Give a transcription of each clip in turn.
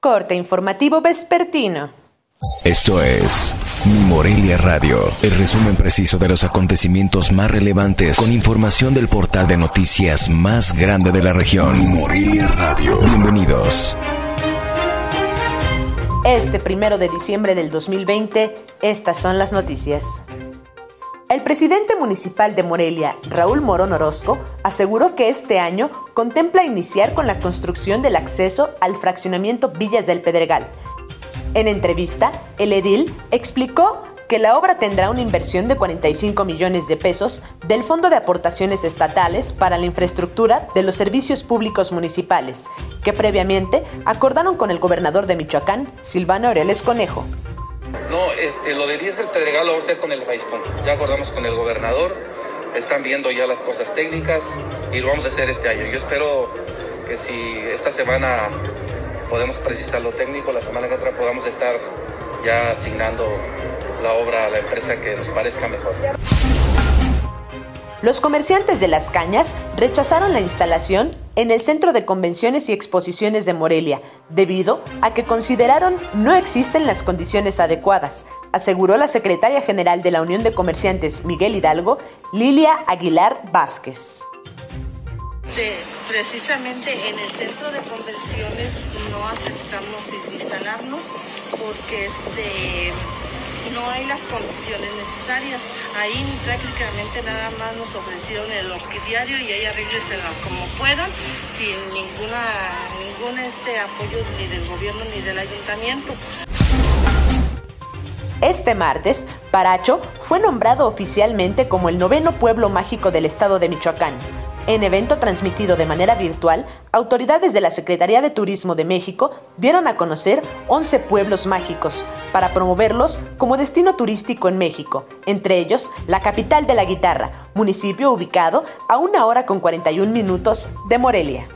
Corte informativo vespertino. Esto es Mi Morelia Radio, el resumen preciso de los acontecimientos más relevantes con información del portal de noticias más grande de la región. Mi Morelia Radio. Bienvenidos. Este primero de diciembre del 2020, estas son las noticias. El presidente municipal de Morelia, Raúl Morón Orozco, aseguró que este año contempla iniciar con la construcción del acceso al fraccionamiento Villas del Pedregal. En entrevista, el edil explicó que la obra tendrá una inversión de 45 millones de pesos del Fondo de Aportaciones Estatales para la Infraestructura de los Servicios Públicos Municipales, que previamente acordaron con el gobernador de Michoacán, Silvano Aureles Conejo. No, este, lo del 10 del Pedregal lo vamos a hacer con el FAISCOM. Ya acordamos con el gobernador, están viendo ya las cosas técnicas y lo vamos a hacer este año. Yo espero que si esta semana podemos precisar lo técnico, la semana que entra podamos estar ya asignando la obra a la empresa que nos parezca mejor. Los comerciantes de Las Cañas rechazaron la instalación en el Centro de Convenciones y Exposiciones de Morelia, debido a que consideraron no existen las condiciones adecuadas, aseguró la secretaria general de la Unión de Comerciantes Miguel Hidalgo, Lilia Aguilar Vázquez. precisamente en el centro de convenciones no aceptamos instalarnos porque este no hay las condiciones necesarias. Ahí prácticamente nada más nos ofrecieron el orquidiario y ahí arréglensela como puedan, sin ninguna, ningún este apoyo ni del gobierno ni del ayuntamiento. Este martes, Paracho fue nombrado oficialmente como el noveno pueblo mágico del estado de Michoacán. En evento transmitido de manera virtual, autoridades de la Secretaría de Turismo de México dieron a conocer 11 pueblos mágicos para promoverlos como destino turístico en México, entre ellos la capital de la guitarra, municipio ubicado a una hora con 41 minutos de Morelia.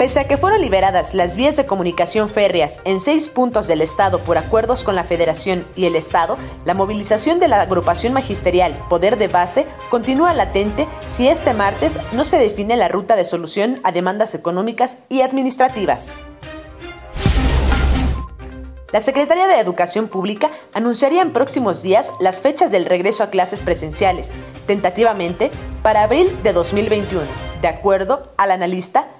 Pese a que fueron liberadas las vías de comunicación férreas en seis puntos del Estado por acuerdos con la Federación y el Estado, la movilización de la agrupación magisterial Poder de Base continúa latente si este martes no se define la ruta de solución a demandas económicas y administrativas. La Secretaría de Educación Pública anunciaría en próximos días las fechas del regreso a clases presenciales, tentativamente para abril de 2021, de acuerdo al analista